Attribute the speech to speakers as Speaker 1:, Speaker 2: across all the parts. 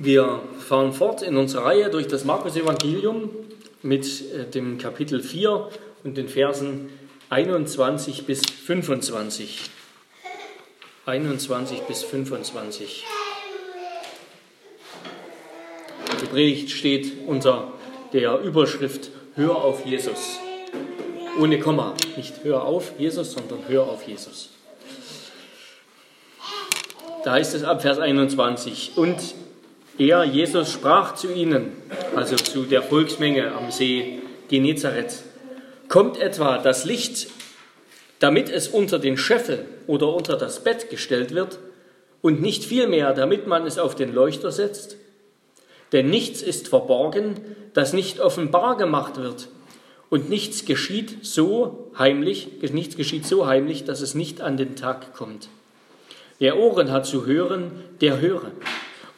Speaker 1: Wir fahren fort in unserer Reihe durch das Markus-Evangelium mit äh, dem Kapitel 4 und den Versen 21 bis 25. 21 bis 25. Die Predigt steht unter der Überschrift Hör auf Jesus. Ohne Komma. Nicht Hör auf Jesus, sondern Hör auf Jesus. Da heißt es ab Vers 21. Und er, Jesus, sprach zu ihnen, also zu der Volksmenge am See Genezareth, kommt etwa das Licht, damit es unter den Scheffel oder unter das Bett gestellt wird und nicht vielmehr, damit man es auf den Leuchter setzt? Denn nichts ist verborgen, das nicht offenbar gemacht wird. Und nichts geschieht so heimlich, nichts geschieht so heimlich, dass es nicht an den Tag kommt. Wer Ohren hat zu hören, der höre.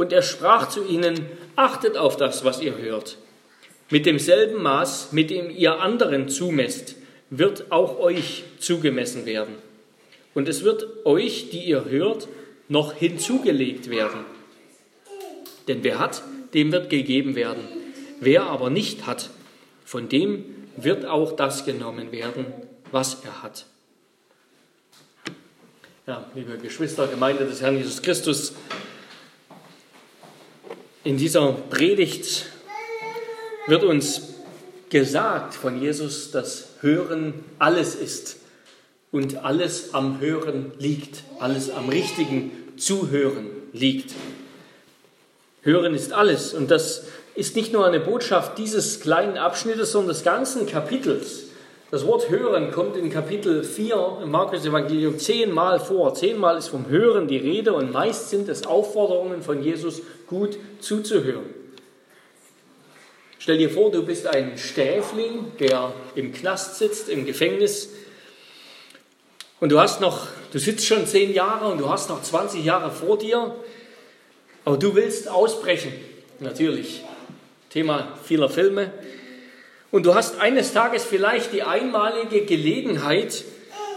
Speaker 1: Und er sprach zu ihnen, achtet auf das, was ihr hört. Mit demselben Maß, mit dem ihr anderen zumesst, wird auch euch zugemessen werden. Und es wird euch, die ihr hört, noch hinzugelegt werden. Denn wer hat, dem wird gegeben werden. Wer aber nicht hat, von dem wird auch das genommen werden, was er hat. Ja, liebe Geschwister, Gemeinde des Herrn Jesus Christus, in dieser Predigt wird uns gesagt von Jesus, dass Hören alles ist und alles am Hören liegt, alles am richtigen Zuhören liegt. Hören ist alles. Und das ist nicht nur eine Botschaft dieses kleinen Abschnittes, sondern des ganzen Kapitels. Das Wort Hören kommt in Kapitel 4 im Markus Evangelium zehnmal vor. Zehnmal ist vom Hören die Rede und meist sind es Aufforderungen von Jesus, gut zuzuhören. Stell dir vor, du bist ein Sträfling, der im Knast sitzt, im Gefängnis. Und du hast noch, du sitzt schon zehn Jahre und du hast noch 20 Jahre vor dir. Aber du willst ausbrechen, natürlich. Thema vieler Filme. Und du hast eines Tages vielleicht die einmalige Gelegenheit,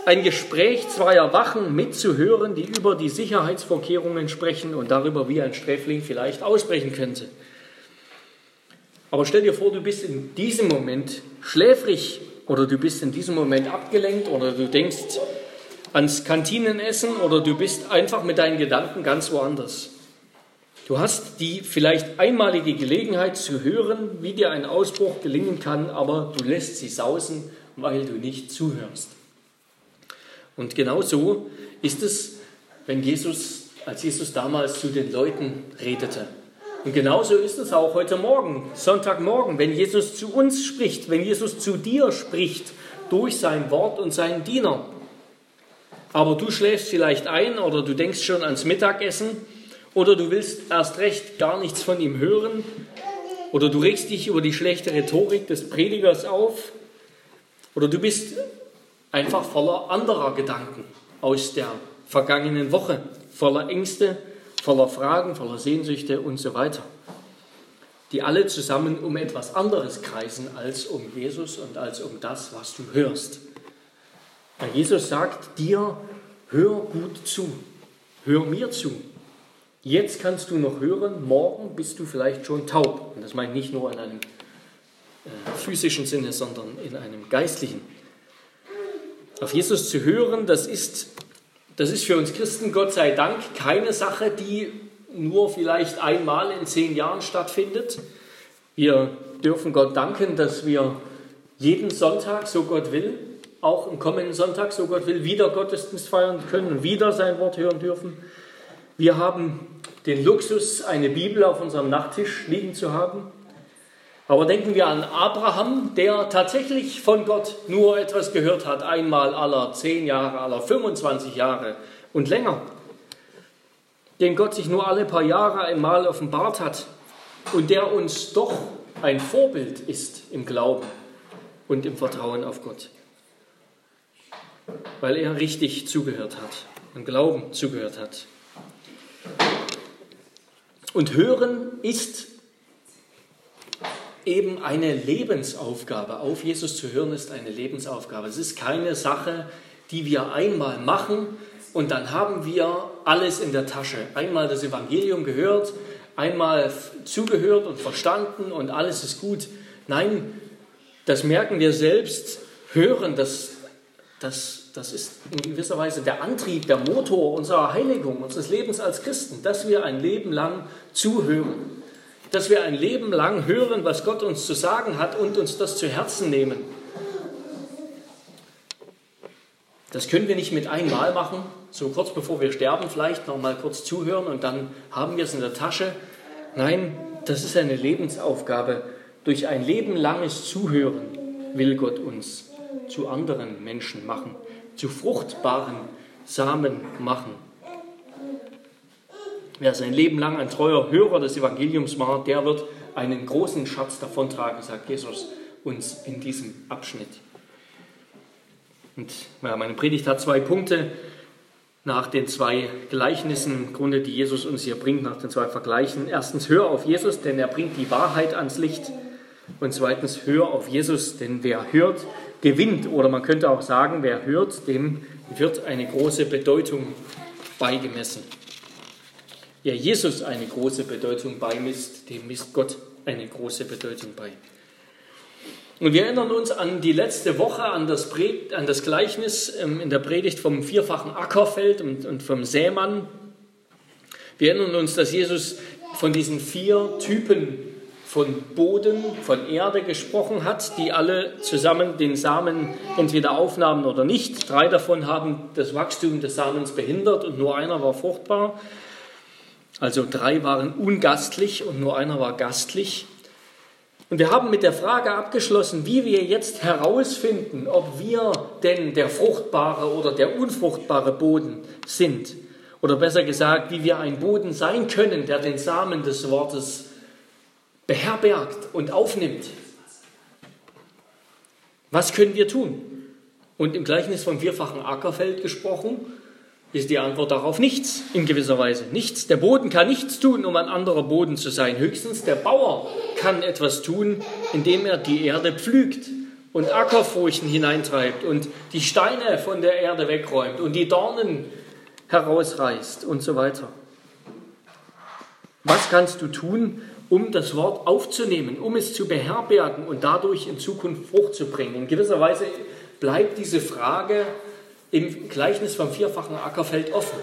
Speaker 1: ein Gespräch zweier Wachen mitzuhören, die über die Sicherheitsvorkehrungen sprechen und darüber, wie ein Sträfling vielleicht ausbrechen könnte. Aber stell dir vor, du bist in diesem Moment schläfrig oder du bist in diesem Moment abgelenkt oder du denkst ans Kantinenessen oder du bist einfach mit deinen Gedanken ganz woanders. Du hast die vielleicht einmalige Gelegenheit zu hören, wie dir ein Ausbruch gelingen kann, aber du lässt sie sausen, weil du nicht zuhörst. Und genau so ist es, wenn Jesus, als Jesus damals zu den Leuten redete. Und genauso ist es auch heute Morgen, Sonntagmorgen, wenn Jesus zu uns spricht, wenn Jesus zu dir spricht durch sein Wort und seinen Diener. Aber du schläfst vielleicht ein oder du denkst schon ans Mittagessen oder du willst erst recht gar nichts von ihm hören. Oder du regst dich über die schlechte Rhetorik des Predigers auf. Oder du bist einfach voller anderer Gedanken aus der vergangenen Woche, voller Ängste, voller Fragen, voller Sehnsüchte und so weiter, die alle zusammen um etwas anderes kreisen als um Jesus und als um das, was du hörst. Jesus sagt dir, hör gut zu, hör mir zu, Jetzt kannst du noch hören, morgen bist du vielleicht schon taub. Und das meine ich nicht nur in einem äh, physischen Sinne, sondern in einem geistlichen. Auf Jesus zu hören, das ist, das ist für uns Christen Gott sei Dank keine Sache, die nur vielleicht einmal in zehn Jahren stattfindet. Wir dürfen Gott danken, dass wir jeden Sonntag, so Gott will, auch im kommenden Sonntag, so Gott will, wieder Gottesdienst feiern können wieder sein Wort hören dürfen. Wir haben den Luxus, eine Bibel auf unserem Nachttisch liegen zu haben. Aber denken wir an Abraham, der tatsächlich von Gott nur etwas gehört hat, einmal aller zehn Jahre, aller 25 Jahre und länger. Dem Gott sich nur alle paar Jahre einmal offenbart hat und der uns doch ein Vorbild ist im Glauben und im Vertrauen auf Gott. Weil er richtig zugehört hat, im Glauben zugehört hat. Und hören ist eben eine Lebensaufgabe. Auf Jesus zu hören ist eine Lebensaufgabe. Es ist keine Sache, die wir einmal machen und dann haben wir alles in der Tasche. Einmal das Evangelium gehört, einmal zugehört und verstanden und alles ist gut. Nein, das merken wir selbst, hören, das, das, das ist in gewisser Weise der Antrieb, der Motor unserer Heiligung, unseres Lebens als Christen, dass wir ein Leben lang zuhören, dass wir ein Leben lang hören, was Gott uns zu sagen hat und uns das zu Herzen nehmen. Das können wir nicht mit einmal machen, so kurz bevor wir sterben vielleicht noch mal kurz zuhören und dann haben wir es in der Tasche. Nein, das ist eine Lebensaufgabe. Durch ein Leben langes Zuhören will Gott uns zu anderen Menschen machen, zu fruchtbaren Samen machen. Wer sein Leben lang ein treuer Hörer des Evangeliums war, der wird einen großen Schatz davontragen, sagt Jesus uns in diesem Abschnitt. Und ja, meine Predigt hat zwei Punkte nach den zwei Gleichnissen, im Grunde, die Jesus uns hier bringt, nach den zwei Vergleichen. Erstens, hör auf Jesus, denn er bringt die Wahrheit ans Licht. Und zweitens, hör auf Jesus, denn wer hört, gewinnt. Oder man könnte auch sagen, wer hört, dem wird eine große Bedeutung beigemessen. Wer Jesus eine große Bedeutung beimisst, dem misst Gott eine große Bedeutung bei. Und wir erinnern uns an die letzte Woche, an das, Pred an das Gleichnis ähm, in der Predigt vom vierfachen Ackerfeld und, und vom Sämann. Wir erinnern uns, dass Jesus von diesen vier Typen von Boden, von Erde gesprochen hat, die alle zusammen den Samen entweder aufnahmen oder nicht. Drei davon haben das Wachstum des Samens behindert und nur einer war fruchtbar. Also drei waren ungastlich und nur einer war gastlich. Und wir haben mit der Frage abgeschlossen, wie wir jetzt herausfinden, ob wir denn der fruchtbare oder der unfruchtbare Boden sind. Oder besser gesagt, wie wir ein Boden sein können, der den Samen des Wortes beherbergt und aufnimmt. Was können wir tun? Und im Gleichnis vom vierfachen Ackerfeld gesprochen, ist die Antwort darauf nichts in gewisser Weise. Nichts. Der Boden kann nichts tun, um ein anderer Boden zu sein. Höchstens der Bauer kann etwas tun, indem er die Erde pflügt und Ackerfurchen hineintreibt und die Steine von der Erde wegräumt und die Dornen herausreißt und so weiter. Was kannst du tun, um das Wort aufzunehmen, um es zu beherbergen und dadurch in Zukunft Frucht zu bringen? In gewisser Weise bleibt diese Frage im Gleichnis vom vierfachen Ackerfeld offen.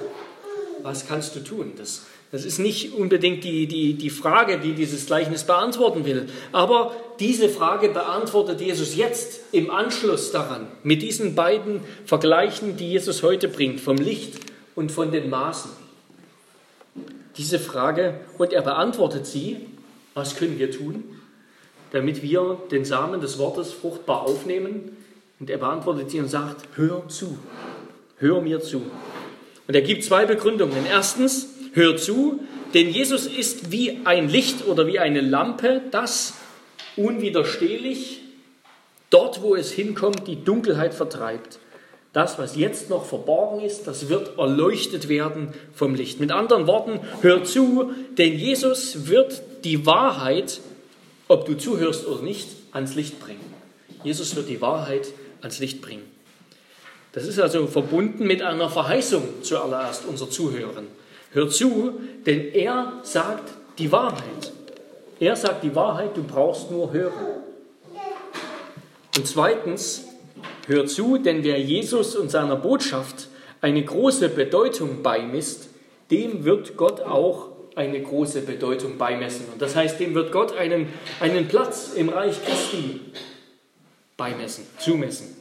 Speaker 1: Was kannst du tun? Das, das ist nicht unbedingt die, die, die Frage, die dieses Gleichnis beantworten will. Aber diese Frage beantwortet Jesus jetzt im Anschluss daran, mit diesen beiden Vergleichen, die Jesus heute bringt, vom Licht und von den Maßen. Diese Frage, und er beantwortet sie, was können wir tun, damit wir den Samen des Wortes fruchtbar aufnehmen und er beantwortet sie und sagt, hör zu, hör mir zu. Und er gibt zwei Begründungen. Erstens, hör zu, denn Jesus ist wie ein Licht oder wie eine Lampe, das unwiderstehlich dort, wo es hinkommt, die Dunkelheit vertreibt. Das, was jetzt noch verborgen ist, das wird erleuchtet werden vom Licht. Mit anderen Worten, hör zu, denn Jesus wird die Wahrheit, ob du zuhörst oder nicht, ans Licht bringen. Jesus wird die Wahrheit ans Licht bringen. Das ist also verbunden mit einer Verheißung zuallererst unser Zuhören. Hör zu, denn er sagt die Wahrheit. Er sagt die Wahrheit, du brauchst nur hören. Und zweitens, hör zu, denn wer Jesus und seiner Botschaft eine große Bedeutung beimisst, dem wird Gott auch eine große Bedeutung beimessen. Und das heißt, dem wird Gott einen, einen Platz im Reich Christi beimessen, zumessen.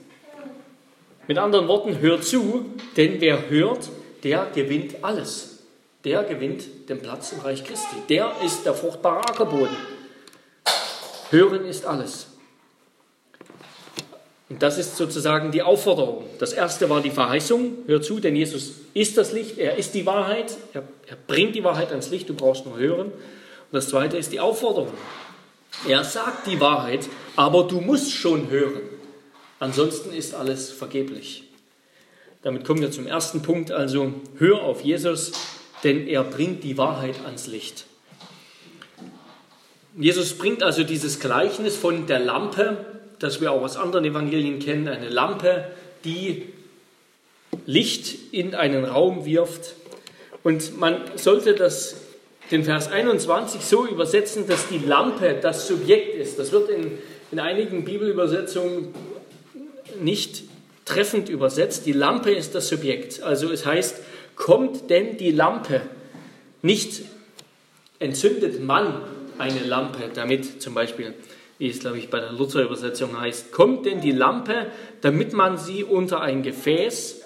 Speaker 1: Mit anderen Worten, hör zu, denn wer hört, der gewinnt alles. Der gewinnt den Platz im Reich Christi. Der ist der fruchtbare Ackerboden. Hören ist alles. Und das ist sozusagen die Aufforderung. Das erste war die Verheißung. Hör zu, denn Jesus ist das Licht, er ist die Wahrheit, er, er bringt die Wahrheit ans Licht, du brauchst nur hören. Und das zweite ist die Aufforderung. Er sagt die Wahrheit, aber du musst schon hören. Ansonsten ist alles vergeblich. Damit kommen wir zum ersten Punkt, also hör auf Jesus, denn er bringt die Wahrheit ans Licht. Jesus bringt also dieses Gleichnis von der Lampe, das wir auch aus anderen Evangelien kennen, eine Lampe, die Licht in einen Raum wirft. Und man sollte das den Vers 21 so übersetzen, dass die Lampe das Subjekt ist. Das wird in, in einigen Bibelübersetzungen nicht treffend übersetzt. Die Lampe ist das Subjekt. Also es heißt, kommt denn die Lampe? Nicht entzündet man eine Lampe, damit zum Beispiel, wie es glaube ich bei der Luther-Übersetzung heißt, kommt denn die Lampe, damit man sie unter ein Gefäß,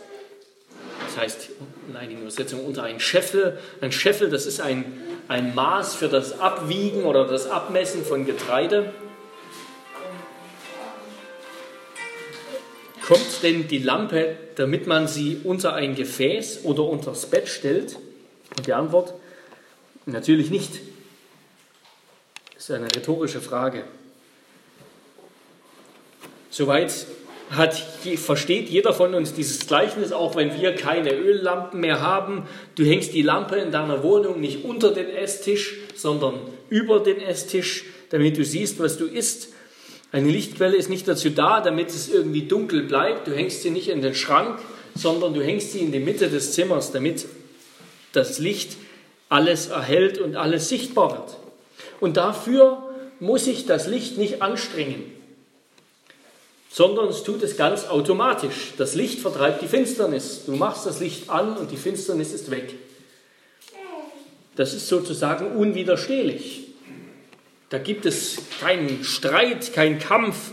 Speaker 1: das heißt in einigen Übersetzungen unter ein Scheffel, ein Scheffel, das ist ein, ein Maß für das Abwiegen oder das Abmessen von Getreide, Kommt denn die Lampe, damit man sie unter ein Gefäß oder unter das Bett stellt? Und die Antwort, natürlich nicht. Das ist eine rhetorische Frage. Soweit hat, versteht jeder von uns dieses Gleichnis, auch wenn wir keine Öllampen mehr haben. Du hängst die Lampe in deiner Wohnung nicht unter den Esstisch, sondern über den Esstisch, damit du siehst, was du isst. Eine Lichtquelle ist nicht dazu da, damit es irgendwie dunkel bleibt. Du hängst sie nicht in den Schrank, sondern du hängst sie in die Mitte des Zimmers, damit das Licht alles erhält und alles sichtbar wird. Und dafür muss ich das Licht nicht anstrengen, sondern es tut es ganz automatisch. Das Licht vertreibt die Finsternis. Du machst das Licht an und die Finsternis ist weg. Das ist sozusagen unwiderstehlich. Da gibt es keinen Streit, keinen Kampf.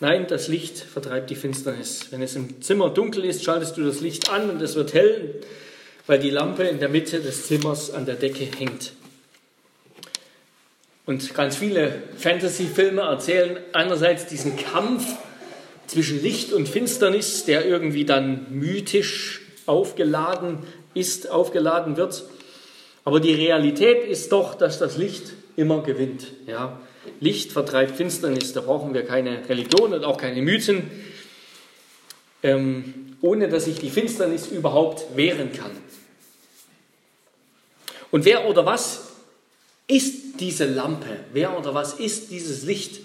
Speaker 1: Nein, das Licht vertreibt die Finsternis. Wenn es im Zimmer dunkel ist, schaltest du das Licht an und es wird hell, weil die Lampe in der Mitte des Zimmers an der Decke hängt. Und ganz viele Fantasy-Filme erzählen einerseits diesen Kampf zwischen Licht und Finsternis, der irgendwie dann mythisch aufgeladen ist, aufgeladen wird. Aber die Realität ist doch, dass das Licht immer gewinnt. Ja. Licht vertreibt Finsternis, da brauchen wir keine Religion und auch keine Mythen, ähm, ohne dass sich die Finsternis überhaupt wehren kann. Und wer oder was ist diese Lampe? Wer oder was ist dieses Licht?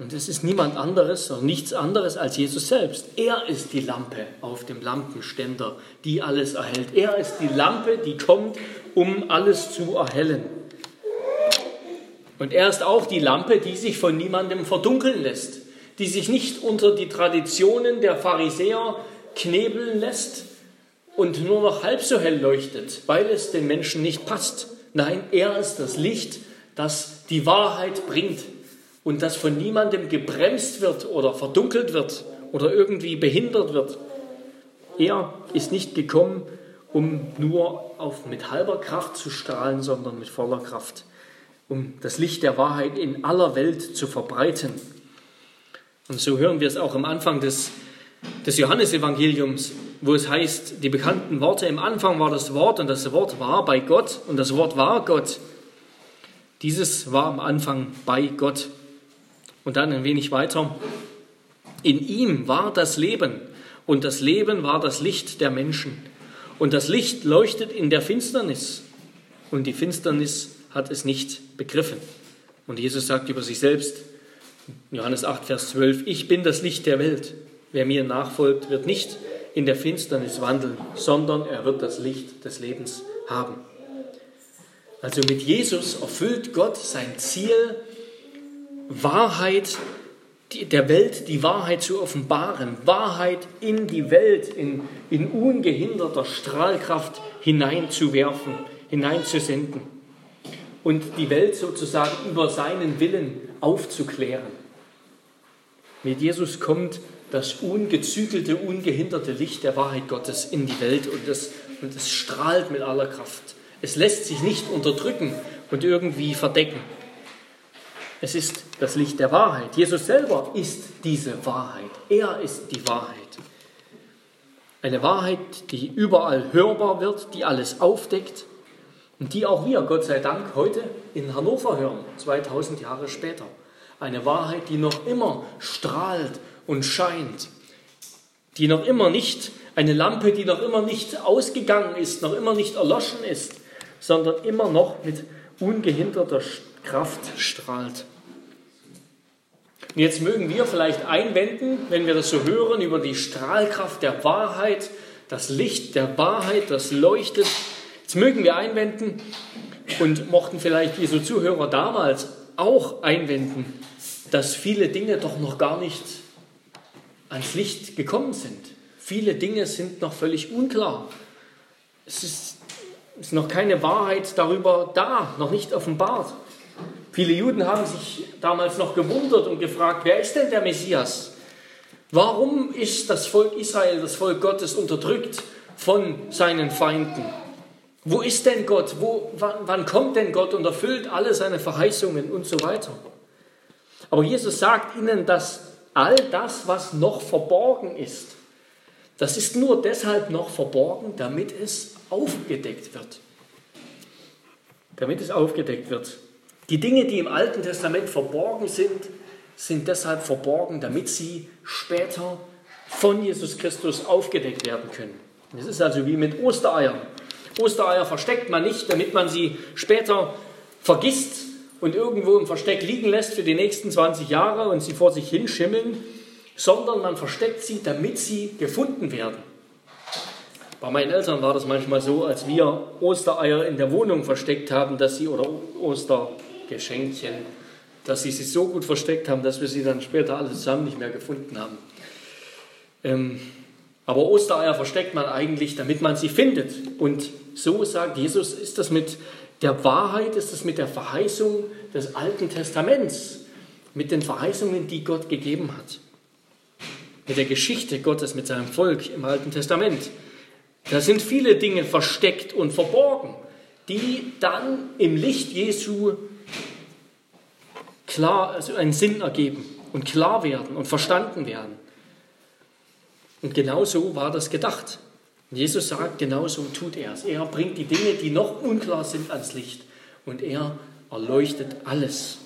Speaker 1: Und es ist niemand anderes und nichts anderes als Jesus selbst. Er ist die Lampe auf dem Lampenständer, die alles erhält. Er ist die Lampe, die kommt, um alles zu erhellen. Und er ist auch die Lampe, die sich von niemandem verdunkeln lässt, die sich nicht unter die Traditionen der Pharisäer knebeln lässt und nur noch halb so hell leuchtet, weil es den Menschen nicht passt. Nein, er ist das Licht, das die Wahrheit bringt und das von niemandem gebremst wird oder verdunkelt wird oder irgendwie behindert wird. Er ist nicht gekommen, um nur auf, mit halber Kraft zu strahlen, sondern mit voller Kraft, um das Licht der Wahrheit in aller Welt zu verbreiten. Und so hören wir es auch am Anfang des, des Johannesevangeliums, wo es heißt, die bekannten Worte, im Anfang war das Wort und das Wort war bei Gott und das Wort war Gott. Dieses war am Anfang bei Gott. Und dann ein wenig weiter. In ihm war das Leben und das Leben war das Licht der Menschen. Und das Licht leuchtet in der Finsternis und die Finsternis hat es nicht begriffen. Und Jesus sagt über sich selbst, Johannes 8, Vers 12, ich bin das Licht der Welt. Wer mir nachfolgt, wird nicht in der Finsternis wandeln, sondern er wird das Licht des Lebens haben. Also mit Jesus erfüllt Gott sein Ziel, Wahrheit der Welt die Wahrheit zu offenbaren, Wahrheit in die Welt in, in ungehinderter Strahlkraft hineinzuwerfen, hineinzusenden und die Welt sozusagen über seinen Willen aufzuklären. Mit Jesus kommt das ungezügelte, ungehinderte Licht der Wahrheit Gottes in die Welt und es, und es strahlt mit aller Kraft. Es lässt sich nicht unterdrücken und irgendwie verdecken. Es ist das Licht der Wahrheit. Jesus selber ist diese Wahrheit. Er ist die Wahrheit. Eine Wahrheit, die überall hörbar wird, die alles aufdeckt und die auch wir, Gott sei Dank, heute in Hannover hören, 2000 Jahre später. Eine Wahrheit, die noch immer strahlt und scheint, die noch immer nicht, eine Lampe, die noch immer nicht ausgegangen ist, noch immer nicht erloschen ist, sondern immer noch mit ungehinderter Kraft strahlt. Und jetzt mögen wir vielleicht einwenden, wenn wir das so hören, über die Strahlkraft der Wahrheit, das Licht der Wahrheit, das leuchtet. Jetzt mögen wir einwenden und mochten vielleicht diese Zuhörer damals auch einwenden, dass viele Dinge doch noch gar nicht ans Licht gekommen sind. Viele Dinge sind noch völlig unklar. Es ist, ist noch keine Wahrheit darüber da, noch nicht offenbart. Viele Juden haben sich damals noch gewundert und gefragt, wer ist denn der Messias? Warum ist das Volk Israel, das Volk Gottes, unterdrückt von seinen Feinden? Wo ist denn Gott? Wo, wann, wann kommt denn Gott und erfüllt alle seine Verheißungen und so weiter? Aber Jesus sagt ihnen, dass all das, was noch verborgen ist, das ist nur deshalb noch verborgen, damit es aufgedeckt wird. Damit es aufgedeckt wird. Die Dinge, die im Alten Testament verborgen sind, sind deshalb verborgen, damit sie später von Jesus Christus aufgedeckt werden können. Es ist also wie mit Ostereiern. Ostereier versteckt man nicht, damit man sie später vergisst und irgendwo im Versteck liegen lässt für die nächsten 20 Jahre und sie vor sich hinschimmeln, sondern man versteckt sie, damit sie gefunden werden. Bei meinen Eltern war das manchmal so, als wir Ostereier in der Wohnung versteckt haben, dass sie, oder Ostergeschenkchen, dass sie sich so gut versteckt haben, dass wir sie dann später alle zusammen nicht mehr gefunden haben. Ähm, aber Ostereier versteckt man eigentlich, damit man sie findet. Und so sagt Jesus, ist das mit der Wahrheit, ist das mit der Verheißung des Alten Testaments, mit den Verheißungen, die Gott gegeben hat, mit der Geschichte Gottes, mit seinem Volk im Alten Testament. Da sind viele Dinge versteckt und verborgen, die dann im Licht Jesu klar, also einen Sinn ergeben und klar werden und verstanden werden. Und genau so war das gedacht. Jesus sagt, genau so tut er es. Er bringt die Dinge, die noch unklar sind, ans Licht. Und er erleuchtet alles.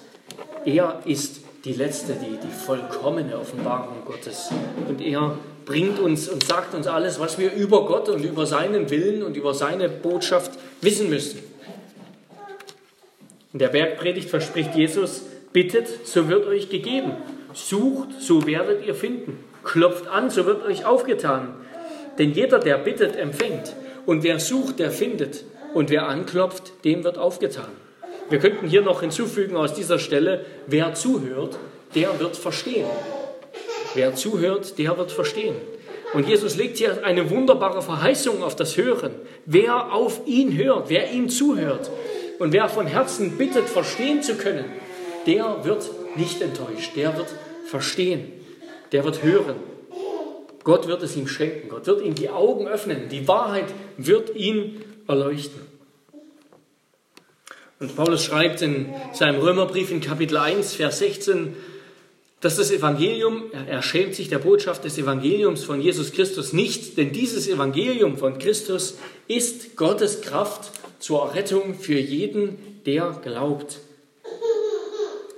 Speaker 1: Er ist die letzte, die, die vollkommene Offenbarung Gottes. Und er bringt uns und sagt uns alles, was wir über Gott und über seinen Willen und über seine Botschaft wissen müssen. In der Bergpredigt verspricht Jesus, bittet, so wird euch gegeben. Sucht, so werdet ihr finden. Klopft an, so wird euch aufgetan. Denn jeder, der bittet, empfängt. Und wer sucht, der findet. Und wer anklopft, dem wird aufgetan. Wir könnten hier noch hinzufügen aus dieser Stelle, wer zuhört, der wird verstehen. Wer zuhört, der wird verstehen. Und Jesus legt hier eine wunderbare Verheißung auf das Hören. Wer auf ihn hört, wer ihm zuhört und wer von Herzen bittet, verstehen zu können, der wird nicht enttäuscht, der wird verstehen, der wird hören. Gott wird es ihm schenken, Gott wird ihm die Augen öffnen, die Wahrheit wird ihn erleuchten. Und Paulus schreibt in seinem Römerbrief in Kapitel 1, Vers 16, dass das Evangelium, er schämt sich der Botschaft des Evangeliums von Jesus Christus nicht, denn dieses Evangelium von Christus ist Gottes Kraft zur Errettung für jeden, der glaubt.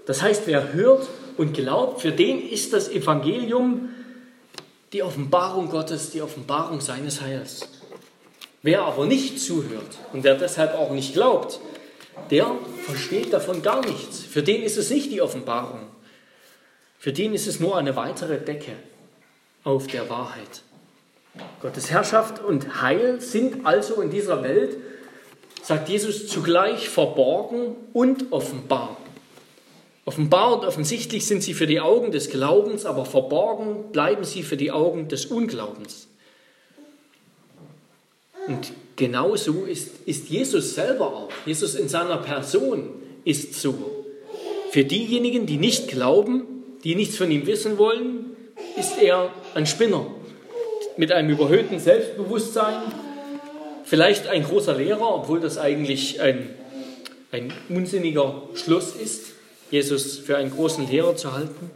Speaker 1: Das heißt, wer hört und glaubt, für den ist das Evangelium die Offenbarung Gottes, die Offenbarung seines Heils. Wer aber nicht zuhört und wer deshalb auch nicht glaubt, der versteht davon gar nichts. Für den ist es nicht die Offenbarung. Für den ist es nur eine weitere Decke auf der Wahrheit. Gottes Herrschaft und Heil sind also in dieser Welt, sagt Jesus, zugleich verborgen und offenbar. Offenbar und offensichtlich sind sie für die Augen des Glaubens, aber verborgen bleiben sie für die Augen des Unglaubens. Und genauso ist, ist Jesus selber auch. Jesus in seiner Person ist so. Für diejenigen, die nicht glauben, die nichts von ihm wissen wollen, ist er ein Spinner mit einem überhöhten Selbstbewusstsein, vielleicht ein großer Lehrer, obwohl das eigentlich ein, ein unsinniger Schluss ist. Jesus für einen großen Lehrer zu halten.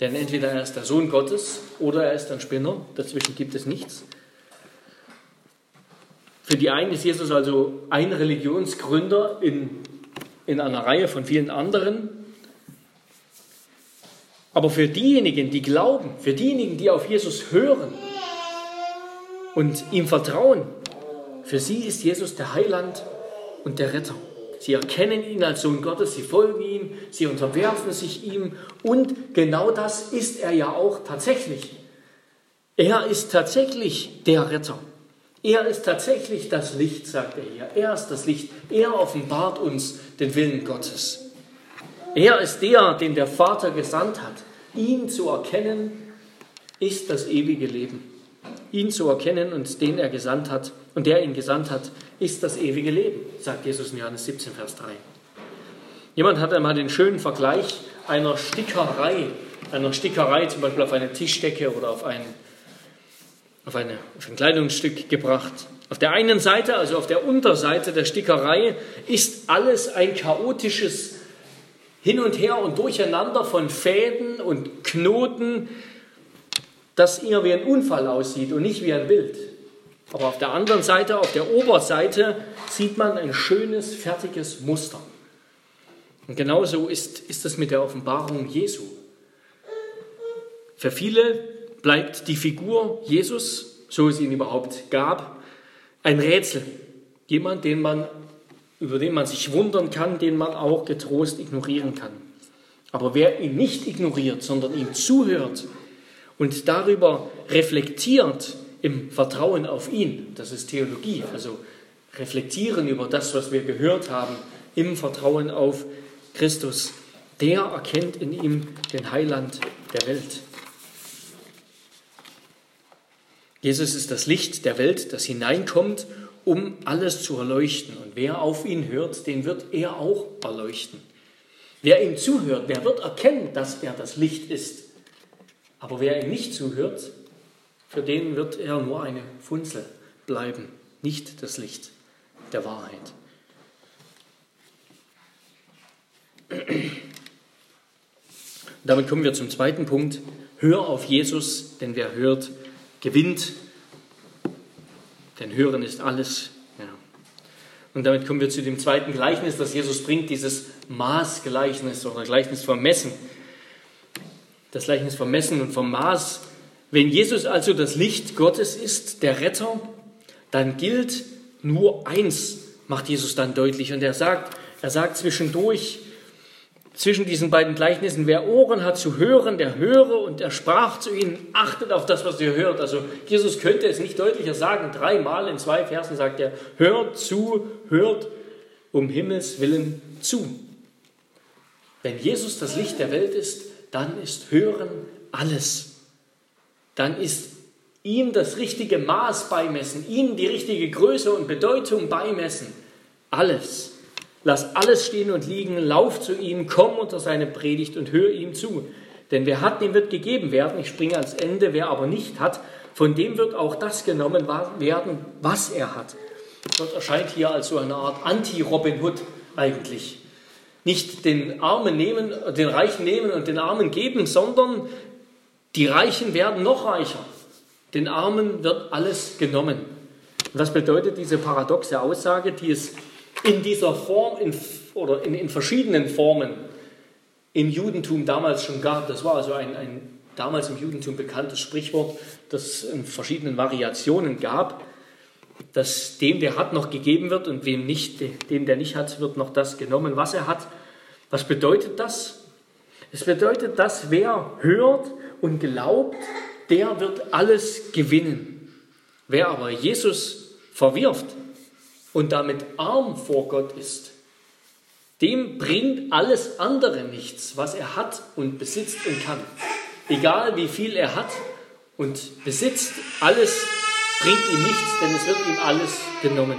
Speaker 1: Denn entweder er ist der Sohn Gottes oder er ist ein Spinner. Dazwischen gibt es nichts. Für die einen ist Jesus also ein Religionsgründer in, in einer Reihe von vielen anderen. Aber für diejenigen, die glauben, für diejenigen, die auf Jesus hören und ihm vertrauen, für sie ist Jesus der Heiland und der Retter. Sie erkennen ihn als Sohn Gottes, sie folgen ihm, sie unterwerfen sich ihm und genau das ist er ja auch tatsächlich. Er ist tatsächlich der Retter. Er ist tatsächlich das Licht, sagt er hier. Er ist das Licht. Er offenbart uns den Willen Gottes. Er ist der, den der Vater gesandt hat. Ihn zu erkennen, ist das ewige Leben. Ihn zu erkennen und den er gesandt hat und der ihn gesandt hat, ist das ewige Leben, sagt Jesus in Johannes 17, Vers 3. Jemand hat einmal den schönen Vergleich einer Stickerei, einer Stickerei zum Beispiel auf eine Tischdecke oder auf ein, auf, eine, auf ein Kleidungsstück gebracht. Auf der einen Seite, also auf der Unterseite der Stickerei, ist alles ein chaotisches Hin und Her und Durcheinander von Fäden und Knoten, das eher wie ein Unfall aussieht und nicht wie ein Bild. Aber auf der anderen Seite, auf der Oberseite, sieht man ein schönes, fertiges Muster. Und genauso ist, ist es mit der Offenbarung Jesu. Für viele bleibt die Figur Jesus, so es ihn überhaupt gab, ein Rätsel. Jemand, den man, über den man sich wundern kann, den man auch getrost ignorieren kann. Aber wer ihn nicht ignoriert, sondern ihm zuhört und darüber reflektiert im Vertrauen auf ihn, das ist Theologie, also reflektieren über das, was wir gehört haben, im Vertrauen auf Christus, der erkennt in ihm den Heiland der Welt. Jesus ist das Licht der Welt, das hineinkommt, um alles zu erleuchten. Und wer auf ihn hört, den wird er auch erleuchten. Wer ihm zuhört, der wird erkennen, dass er das Licht ist. Aber wer ihm nicht zuhört, für den wird er nur eine Funzel bleiben, nicht das Licht der Wahrheit. Damit kommen wir zum zweiten Punkt. Hör auf Jesus, denn wer hört, gewinnt. Denn Hören ist alles. Ja. Und damit kommen wir zu dem zweiten Gleichnis, das Jesus bringt, dieses Maßgleichnis oder Gleichnis vom Messen. Das Gleichnis vom Messen und vom Maß. Wenn Jesus also das Licht Gottes ist, der Retter, dann gilt nur eins, macht Jesus dann deutlich. Und er sagt, er sagt zwischendurch, zwischen diesen beiden Gleichnissen, wer Ohren hat zu hören, der höre und er sprach zu ihnen, achtet auf das, was ihr hört. Also Jesus könnte es nicht deutlicher sagen, dreimal in zwei Versen sagt er, hört zu, hört um Himmels willen zu. Wenn Jesus das Licht der Welt ist, dann ist Hören alles. Dann ist ihm das richtige Maß beimessen, ihm die richtige Größe und Bedeutung beimessen. Alles. Lass alles stehen und liegen, lauf zu ihm, komm unter seine Predigt und hör ihm zu. Denn wer hat, dem wird gegeben werden. Ich springe ans Ende. Wer aber nicht hat, von dem wird auch das genommen werden, was er hat. Gott erscheint hier als so eine Art Anti-Robin Hood eigentlich. Nicht den Armen nehmen, den Reichen nehmen und den Armen geben, sondern die Reichen werden noch reicher. Den Armen wird alles genommen. Was bedeutet diese paradoxe Aussage, die es in dieser Form in, oder in, in verschiedenen Formen im Judentum damals schon gab. Das war also ein, ein damals im Judentum bekanntes Sprichwort, das es in verschiedenen Variationen gab, dass dem, der hat, noch gegeben wird und wem nicht, dem, der nicht hat, wird noch das genommen, was er hat. Was bedeutet das? Es bedeutet, dass wer hört und glaubt, der wird alles gewinnen. Wer aber Jesus verwirft, und damit arm vor Gott ist, dem bringt alles andere nichts, was er hat und besitzt und kann. Egal wie viel er hat und besitzt, alles bringt ihm nichts, denn es wird ihm alles genommen.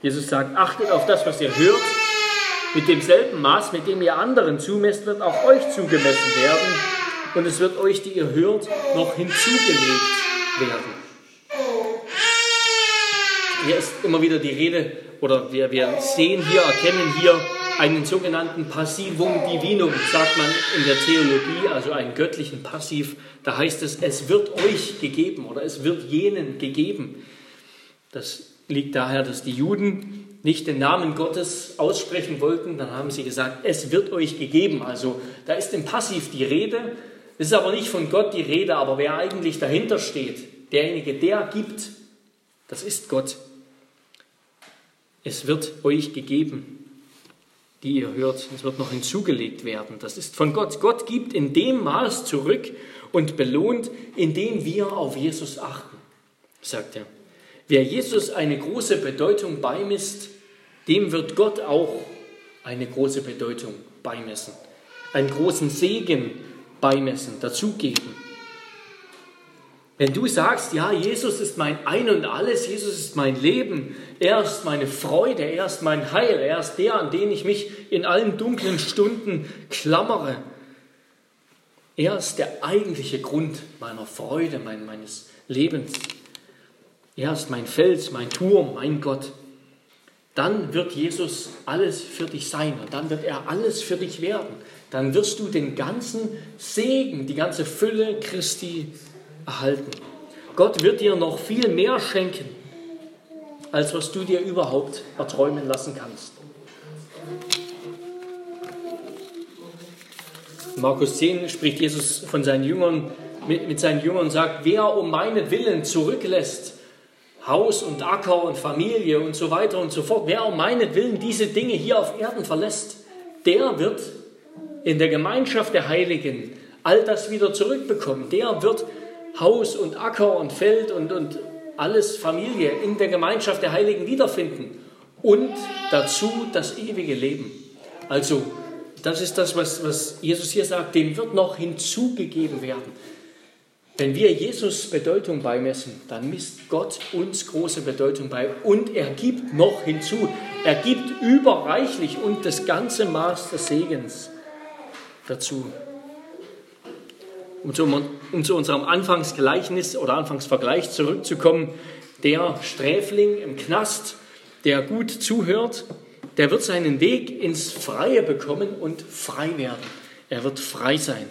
Speaker 1: Jesus sagt, achtet auf das, was ihr hört. Mit demselben Maß, mit dem ihr anderen zumesst, wird auch euch zugemessen werden. Und es wird euch, die ihr hört, noch hinzugelegt werden. Hier ist immer wieder die Rede, oder wir, wir sehen hier, erkennen hier einen sogenannten Passivum Divinum, sagt man in der Theologie, also einen göttlichen Passiv. Da heißt es, es wird euch gegeben oder es wird jenen gegeben. Das liegt daher, dass die Juden nicht den Namen Gottes aussprechen wollten. Dann haben sie gesagt, es wird euch gegeben. Also da ist im Passiv die Rede. Es ist aber nicht von Gott die Rede, aber wer eigentlich dahinter steht, derjenige, der gibt, das ist Gott. Es wird euch gegeben, die ihr hört. Es wird noch hinzugelegt werden. Das ist von Gott. Gott gibt in dem Maß zurück und belohnt, indem wir auf Jesus achten. sagt er. Wer Jesus eine große Bedeutung beimisst, dem wird Gott auch eine große Bedeutung beimessen, einen großen Segen beimessen, dazugeben. Wenn du sagst, ja, Jesus ist mein Ein und alles, Jesus ist mein Leben, er ist meine Freude, er ist mein Heil, er ist der, an den ich mich in allen dunklen Stunden klammere. Er ist der eigentliche Grund meiner Freude, meines Lebens. Er ist mein Fels, mein Turm, mein Gott. Dann wird Jesus alles für dich sein und dann wird er alles für dich werden. Dann wirst du den ganzen Segen, die ganze Fülle Christi erhalten. Gott wird dir noch viel mehr schenken, als was du dir überhaupt erträumen lassen kannst. In Markus 10 spricht Jesus von seinen Jüngern, mit, mit seinen Jüngern und sagt, wer um meinetwillen zurücklässt, Haus und Acker und Familie und so weiter und so fort, wer um meinetwillen diese Dinge hier auf Erden verlässt, der wird in der Gemeinschaft der Heiligen all das wieder zurückbekommen. Der wird Haus und Acker und Feld und, und alles Familie in der Gemeinschaft der Heiligen wiederfinden und dazu das ewige Leben. Also, das ist das, was, was Jesus hier sagt, dem wird noch hinzugegeben werden. Wenn wir Jesus Bedeutung beimessen, dann misst Gott uns große Bedeutung bei und er gibt noch hinzu. Er gibt überreichlich und das ganze Maß des Segens dazu. Um zu, um zu unserem Anfangsgleichnis oder Anfangsvergleich zurückzukommen, der Sträfling im Knast, der gut zuhört, der wird seinen Weg ins Freie bekommen und frei werden. Er wird frei sein.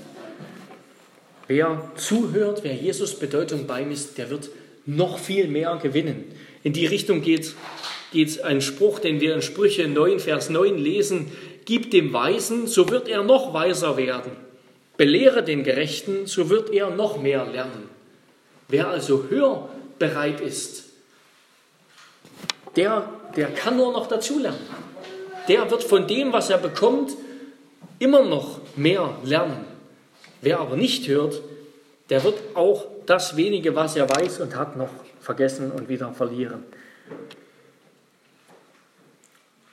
Speaker 1: Wer zuhört, wer Jesus Bedeutung beimisst, der wird noch viel mehr gewinnen. In die Richtung geht, geht ein Spruch, den wir in Sprüche 9, Vers 9 lesen. Gib dem Weisen, so wird er noch weiser werden. Belehre den Gerechten, so wird er noch mehr lernen. Wer also hörbereit ist, der, der kann nur noch dazulernen. Der wird von dem, was er bekommt, immer noch mehr lernen. Wer aber nicht hört, der wird auch das wenige, was er weiß und hat, noch vergessen und wieder verlieren.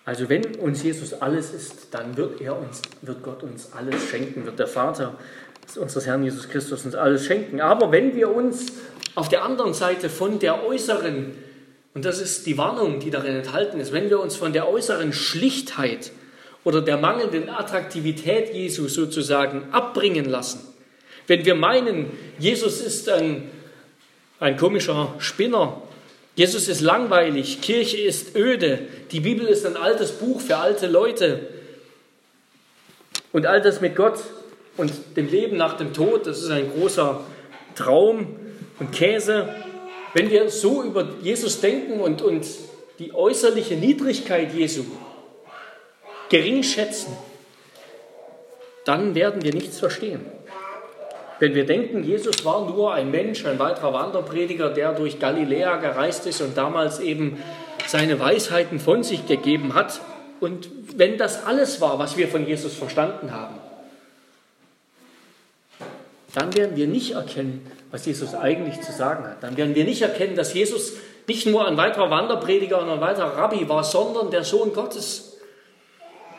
Speaker 1: Also wenn uns Jesus alles ist, dann wird, er uns, wird Gott uns alles schenken, wird der Vater unseres Herrn Jesus Christus uns alles schenken. Aber wenn wir uns auf der anderen Seite von der äußeren, und das ist die Warnung, die darin enthalten ist, wenn wir uns von der äußeren Schlichtheit oder der mangelnden Attraktivität Jesu sozusagen abbringen lassen, wenn wir meinen, Jesus ist ein, ein komischer Spinner, Jesus ist langweilig, Kirche ist öde, die Bibel ist ein altes Buch für alte Leute. Und all das mit Gott und dem Leben nach dem Tod, das ist ein großer Traum und Käse. Wenn wir so über Jesus denken und, und die äußerliche Niedrigkeit Jesu gering schätzen, dann werden wir nichts verstehen. Wenn wir denken, Jesus war nur ein Mensch, ein weiterer Wanderprediger, der durch Galiläa gereist ist und damals eben seine Weisheiten von sich gegeben hat. Und wenn das alles war, was wir von Jesus verstanden haben, dann werden wir nicht erkennen, was Jesus eigentlich zu sagen hat. Dann werden wir nicht erkennen, dass Jesus nicht nur ein weiterer Wanderprediger und ein weiterer Rabbi war, sondern der Sohn Gottes.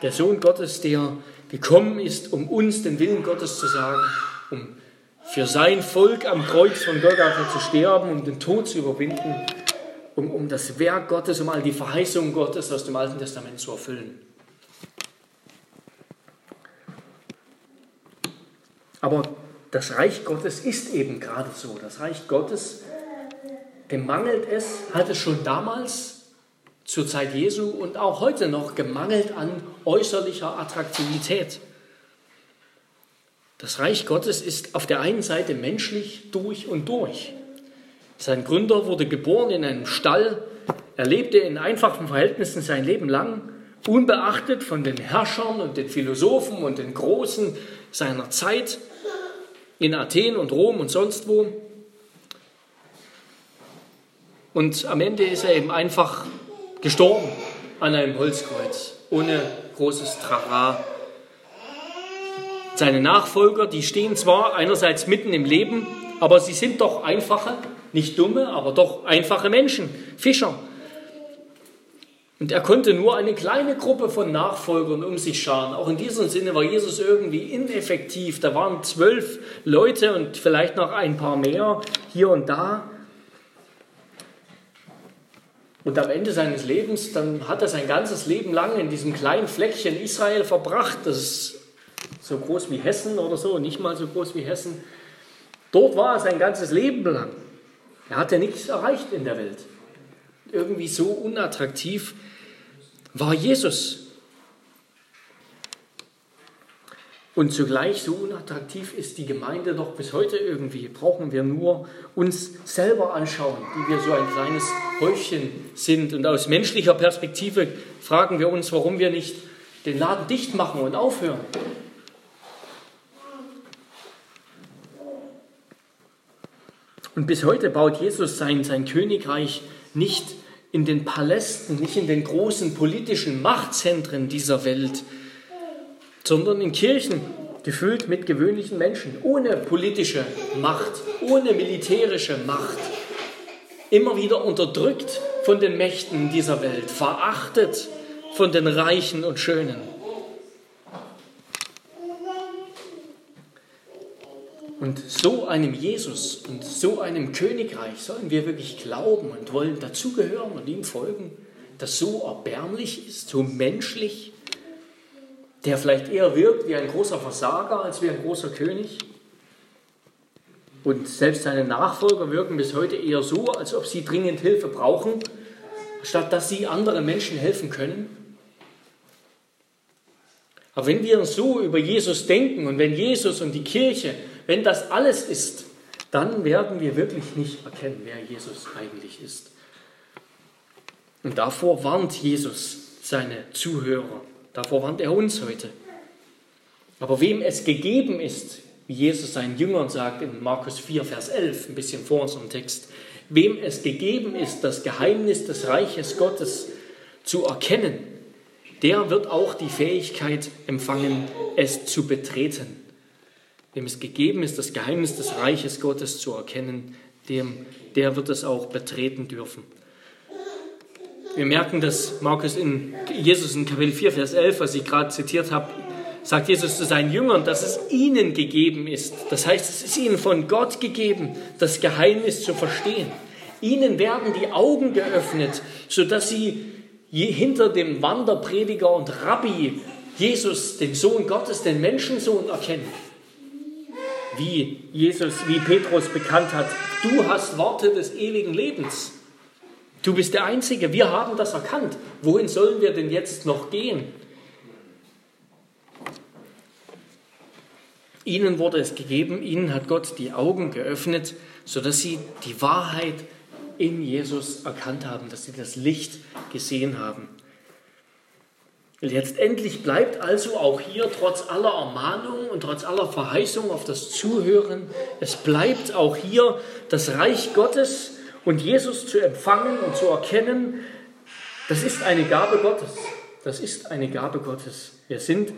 Speaker 1: Der Sohn Gottes, der gekommen ist, um uns den Willen Gottes zu sagen, um für sein Volk am Kreuz von Golgatha zu sterben, um den Tod zu überwinden, um, um das Werk Gottes, um all die Verheißungen Gottes aus dem Alten Testament zu erfüllen. Aber das Reich Gottes ist eben gerade so. Das Reich Gottes, dem mangelt es, hat es schon damals zur Zeit Jesu und auch heute noch gemangelt an äußerlicher Attraktivität. Das Reich Gottes ist auf der einen Seite menschlich durch und durch. Sein Gründer wurde geboren in einem Stall, er lebte in einfachen Verhältnissen sein Leben lang, unbeachtet von den Herrschern und den Philosophen und den Großen seiner Zeit in Athen und Rom und sonst wo. Und am Ende ist er eben einfach gestorben an einem Holzkreuz, ohne großes Trara seine Nachfolger, die stehen zwar einerseits mitten im Leben, aber sie sind doch einfache nicht dumme, aber doch einfache Menschen, Fischer. Und er konnte nur eine kleine Gruppe von Nachfolgern um sich scharen. Auch in diesem Sinne war Jesus irgendwie ineffektiv. Da waren zwölf Leute und vielleicht noch ein paar mehr hier und da. Und am Ende seines Lebens, dann hat er sein ganzes Leben lang in diesem kleinen Fleckchen Israel verbracht. Das ist so groß wie Hessen oder so, nicht mal so groß wie Hessen. Dort war er sein ganzes Leben lang. Er hatte nichts erreicht in der Welt. Irgendwie so unattraktiv war Jesus. Und zugleich so unattraktiv ist die Gemeinde doch bis heute irgendwie. Brauchen wir nur uns selber anschauen, die wir so ein kleines Häufchen sind. Und aus menschlicher Perspektive fragen wir uns, warum wir nicht den Laden dicht machen und aufhören. Und bis heute baut Jesus sein, sein Königreich nicht in den Palästen, nicht in den großen politischen Machtzentren dieser Welt, sondern in Kirchen, gefüllt mit gewöhnlichen Menschen, ohne politische Macht, ohne militärische Macht, immer wieder unterdrückt von den Mächten dieser Welt, verachtet von den Reichen und Schönen. Und so einem Jesus und so einem Königreich sollen wir wirklich glauben und wollen dazugehören und ihm folgen, das so erbärmlich ist, so menschlich, der vielleicht eher wirkt wie ein großer Versager als wie ein großer König. Und selbst seine Nachfolger wirken bis heute eher so, als ob sie dringend Hilfe brauchen, statt dass sie anderen Menschen helfen können. Aber wenn wir so über Jesus denken und wenn Jesus und die Kirche wenn das alles ist, dann werden wir wirklich nicht erkennen, wer Jesus eigentlich ist. Und davor warnt Jesus seine Zuhörer. Davor warnt er uns heute. Aber wem es gegeben ist, Jesus seinen Jüngern sagt in Markus 4, Vers 11, ein bisschen vor unserem Text, wem es gegeben ist, das Geheimnis des Reiches Gottes zu erkennen, der wird auch die Fähigkeit empfangen, es zu betreten. Wem es gegeben ist, das Geheimnis des Reiches Gottes zu erkennen, dem, der wird es auch betreten dürfen. Wir merken, dass Markus in Jesus in Kapitel 4, Vers 11, was ich gerade zitiert habe, sagt Jesus zu seinen Jüngern, dass es ihnen gegeben ist. Das heißt, es ist ihnen von Gott gegeben, das Geheimnis zu verstehen. Ihnen werden die Augen geöffnet, sodass sie hinter dem Wanderprediger und Rabbi Jesus, den Sohn Gottes, den Menschensohn erkennen wie Jesus, wie Petrus bekannt hat, du hast Worte des ewigen Lebens. Du bist der Einzige, wir haben das erkannt. Wohin sollen wir denn jetzt noch gehen? Ihnen wurde es gegeben, ihnen hat Gott die Augen geöffnet, sodass sie die Wahrheit in Jesus erkannt haben, dass sie das Licht gesehen haben. Letztendlich bleibt also auch hier trotz aller Ermahnung und trotz aller Verheißung auf das Zuhören, es bleibt auch hier das Reich Gottes und Jesus zu empfangen und zu erkennen, das ist eine Gabe Gottes. Das ist eine Gabe Gottes. Wir sind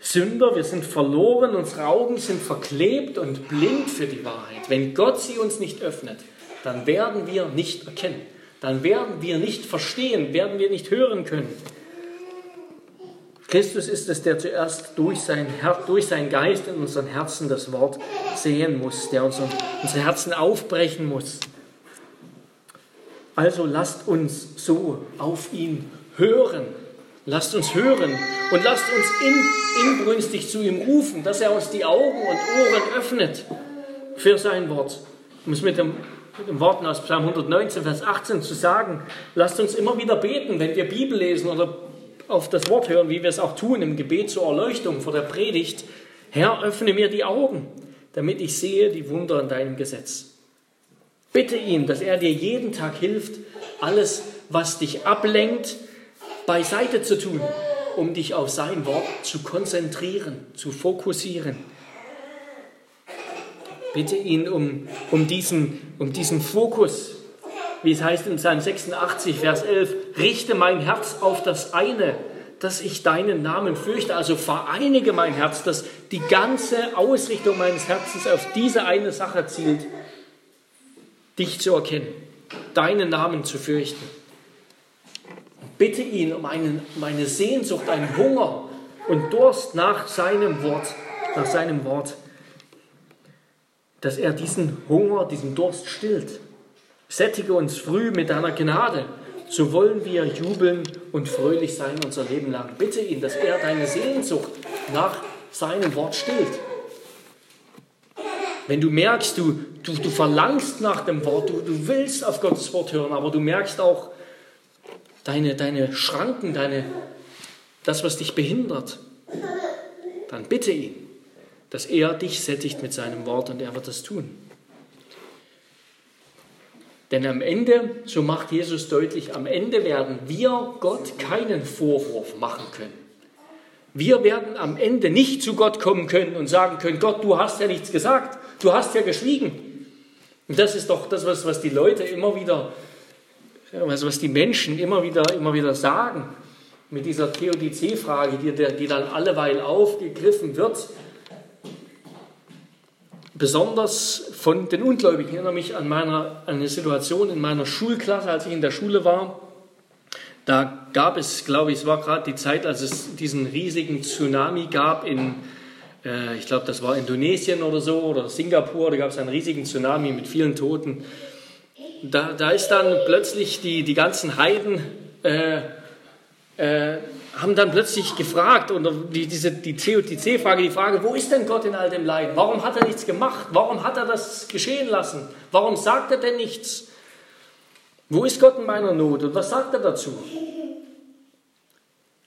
Speaker 1: Sünder, wir sind verloren, unsere Augen sind verklebt und blind für die Wahrheit. Wenn Gott sie uns nicht öffnet, dann werden wir nicht erkennen. Dann werden wir nicht verstehen, werden wir nicht hören können. Christus ist es, der zuerst durch sein, Her durch seinen Geist in unseren Herzen das Wort sehen muss, der unseren, unsere Herzen aufbrechen muss. Also lasst uns so auf ihn hören. Lasst uns hören und lasst uns in, inbrünstig zu ihm rufen, dass er uns die Augen und Ohren öffnet für sein Wort. Um es mit dem, mit den Worten aus Psalm 119, Vers 18 zu sagen, lasst uns immer wieder beten, wenn wir Bibel lesen oder auf das Wort hören, wie wir es auch tun im Gebet zur Erleuchtung vor der Predigt. Herr, öffne mir die Augen, damit ich sehe die Wunder in deinem Gesetz. Bitte ihn, dass er dir jeden Tag hilft, alles, was dich ablenkt, beiseite zu tun, um dich auf sein Wort zu konzentrieren, zu fokussieren. Bitte ihn um, um, diesen, um diesen Fokus, wie es heißt in Psalm 86, Vers 11, richte mein Herz auf das eine, dass ich deinen Namen fürchte. Also vereinige mein Herz, dass die ganze Ausrichtung meines Herzens auf diese eine Sache zielt, dich zu erkennen, deinen Namen zu fürchten. Bitte ihn um, einen, um Sehnsucht, einen Hunger und Durst nach seinem Wort, nach seinem Wort, dass er diesen Hunger, diesen Durst stillt. Sättige uns früh mit deiner Gnade, so wollen wir jubeln und fröhlich sein unser Leben lang. Bitte ihn, dass er deine Sehnsucht nach seinem Wort stillt. Wenn du merkst, du, du, du verlangst nach dem Wort, du, du willst auf Gottes Wort hören, aber du merkst auch deine, deine Schranken, deine, das, was dich behindert, dann bitte ihn, dass er dich sättigt mit seinem Wort und er wird das tun. Denn am Ende, so macht Jesus deutlich, am Ende werden wir Gott keinen Vorwurf machen können. Wir werden am Ende nicht zu Gott kommen können und sagen können, Gott, du hast ja nichts gesagt, du hast ja geschwiegen. Und das ist doch das, was, was die Leute immer wieder, also was die Menschen immer wieder, immer wieder sagen mit dieser Theodizee-Frage, die, die dann alleweil aufgegriffen wird besonders von den Ungläubigen. Ich erinnere mich an, meiner, an eine Situation in meiner Schulklasse, als ich in der Schule war. Da gab es, glaube ich, es war gerade die Zeit, als es diesen riesigen Tsunami gab in, äh, ich glaube, das war Indonesien oder so, oder Singapur, da gab es einen riesigen Tsunami mit vielen Toten. Da, da ist dann plötzlich die, die ganzen Heiden äh, äh, haben dann plötzlich gefragt, und die, diese, die COTC-Frage, die Frage, wo ist denn Gott in all dem Leiden? Warum hat er nichts gemacht? Warum hat er das geschehen lassen? Warum sagt er denn nichts? Wo ist Gott in meiner Not? Und was sagt er dazu?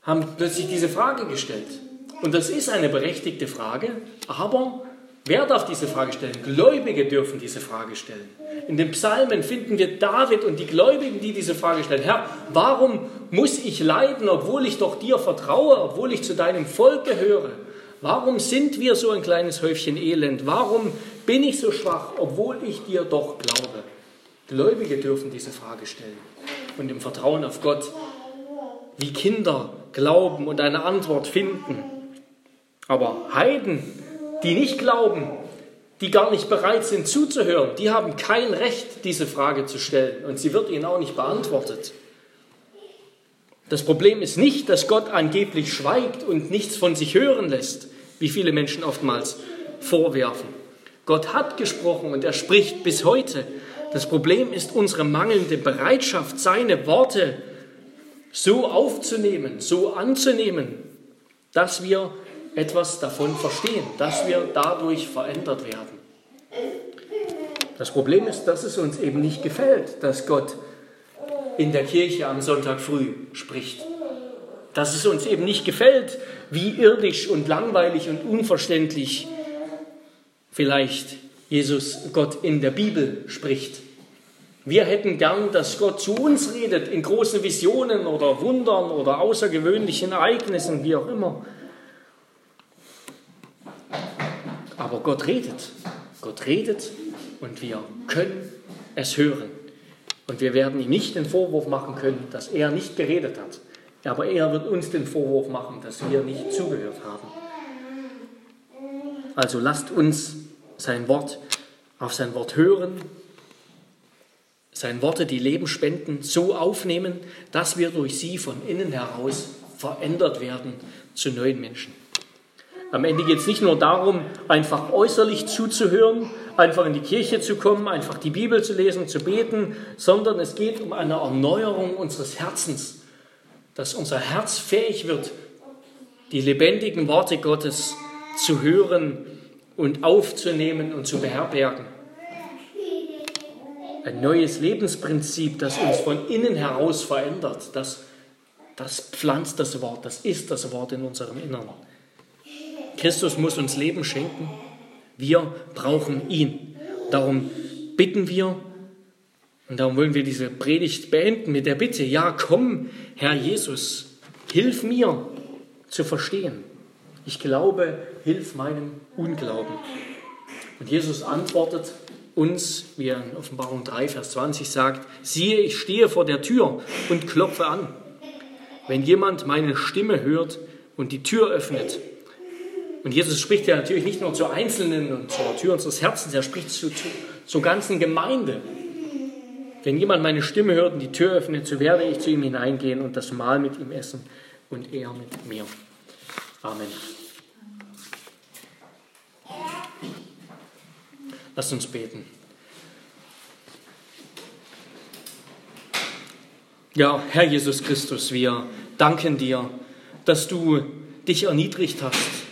Speaker 1: Haben plötzlich diese Frage gestellt. Und das ist eine berechtigte Frage, aber wer darf diese Frage stellen? Gläubige dürfen diese Frage stellen. In den Psalmen finden wir David und die Gläubigen, die diese Frage stellen. Herr, warum muss ich leiden, obwohl ich doch dir vertraue, obwohl ich zu deinem Volk gehöre? Warum sind wir so ein kleines Häufchen Elend? Warum bin ich so schwach, obwohl ich dir doch glaube? Gläubige dürfen diese Frage stellen und im Vertrauen auf Gott wie Kinder glauben und eine Antwort finden. Aber Heiden, die nicht glauben, die gar nicht bereit sind zuzuhören, die haben kein Recht, diese Frage zu stellen und sie wird ihnen auch nicht beantwortet. Das Problem ist nicht, dass Gott angeblich schweigt und nichts von sich hören lässt, wie viele Menschen oftmals vorwerfen. Gott hat gesprochen und er spricht bis heute. Das Problem ist unsere mangelnde Bereitschaft, seine Worte so aufzunehmen, so anzunehmen, dass wir etwas davon verstehen, dass wir dadurch verändert werden. Das Problem ist, dass es uns eben nicht gefällt, dass Gott in der Kirche am Sonntag früh spricht. Dass es uns eben nicht gefällt, wie irdisch und langweilig und unverständlich vielleicht Jesus Gott in der Bibel spricht. Wir hätten gern, dass Gott zu uns redet in großen Visionen oder Wundern oder außergewöhnlichen Ereignissen, wie auch immer. Aber Gott redet. Gott redet und wir können es hören. Und wir werden ihm nicht den Vorwurf machen können, dass er nicht geredet hat. Aber er wird uns den Vorwurf machen, dass wir nicht zugehört haben. Also lasst uns sein Wort auf sein Wort hören, sein Worte, die Leben spenden, so aufnehmen, dass wir durch sie von innen heraus verändert werden zu neuen Menschen. Am Ende geht es nicht nur darum, einfach äußerlich zuzuhören, einfach in die Kirche zu kommen, einfach die Bibel zu lesen, zu beten, sondern es geht um eine Erneuerung unseres Herzens, dass unser Herz fähig wird, die lebendigen Worte Gottes zu hören und aufzunehmen und zu beherbergen. Ein neues Lebensprinzip, das uns von innen heraus verändert, das, das pflanzt das Wort, das ist das Wort in unserem Inneren. Christus muss uns Leben schenken. Wir brauchen ihn. Darum bitten wir und darum wollen wir diese Predigt beenden mit der Bitte, ja, komm, Herr Jesus, hilf mir zu verstehen. Ich glaube, hilf meinem Unglauben. Und Jesus antwortet uns, wie er in Offenbarung 3, Vers 20 sagt, siehe, ich stehe vor der Tür und klopfe an. Wenn jemand meine Stimme hört und die Tür öffnet, und Jesus spricht ja natürlich nicht nur zu Einzelnen und zur Tür unseres Herzens, er spricht zu, zu, zur ganzen Gemeinde. Wenn jemand meine Stimme hört und die Tür öffnet, so werde ich zu ihm hineingehen und das Mahl mit ihm essen und er mit mir. Amen. Lass uns beten. Ja, Herr Jesus Christus, wir danken dir, dass du dich erniedrigt hast.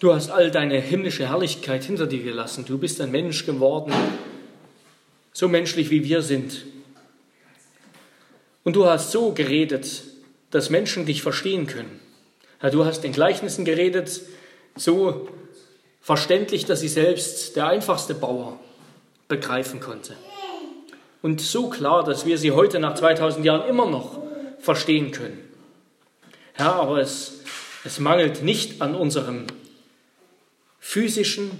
Speaker 1: Du hast all deine himmlische Herrlichkeit hinter dir gelassen. Du bist ein Mensch geworden, so menschlich wie wir sind. Und du hast so geredet, dass Menschen dich verstehen können. Ja, du hast in Gleichnissen geredet, so verständlich, dass sie selbst der einfachste Bauer begreifen konnte. Und so klar, dass wir sie heute nach 2000 Jahren immer noch verstehen können. Herr, aber es, es mangelt nicht an unserem physischen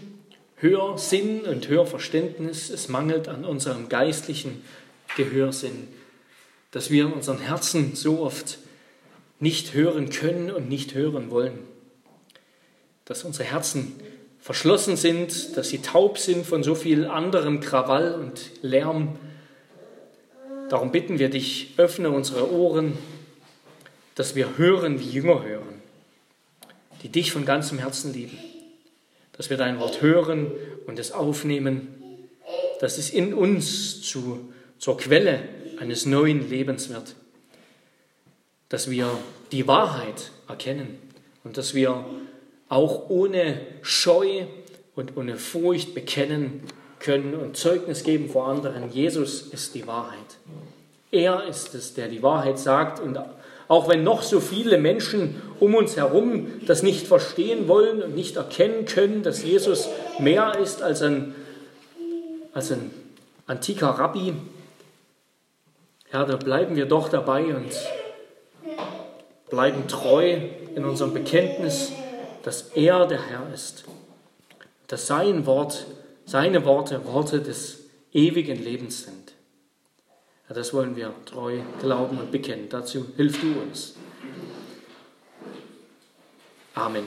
Speaker 1: Hörsinn und Hörverständnis, es mangelt an unserem geistlichen Gehörsinn, dass wir in unseren Herzen so oft nicht hören können und nicht hören wollen, dass unsere Herzen verschlossen sind, dass sie taub sind von so viel anderem Krawall und Lärm. Darum bitten wir dich, öffne unsere Ohren, dass wir hören, wie Jünger hören, die dich von ganzem Herzen lieben dass wir dein Wort hören und es aufnehmen, dass es in uns zu, zur Quelle eines neuen Lebens wird, dass wir die Wahrheit erkennen und dass wir auch ohne Scheu und ohne Furcht bekennen können und Zeugnis geben vor anderen, Jesus ist die Wahrheit. Er ist es, der die Wahrheit sagt und auch wenn noch so viele Menschen um uns herum das nicht verstehen wollen und nicht erkennen können, dass Jesus mehr ist als ein, als ein antiker Rabbi, ja, da bleiben wir doch dabei und bleiben treu in unserem Bekenntnis, dass er der Herr ist, dass sein Wort, seine Worte Worte des ewigen Lebens sind. Ja, das wollen wir treu glauben und bekennen. Dazu hilf du uns. Amen.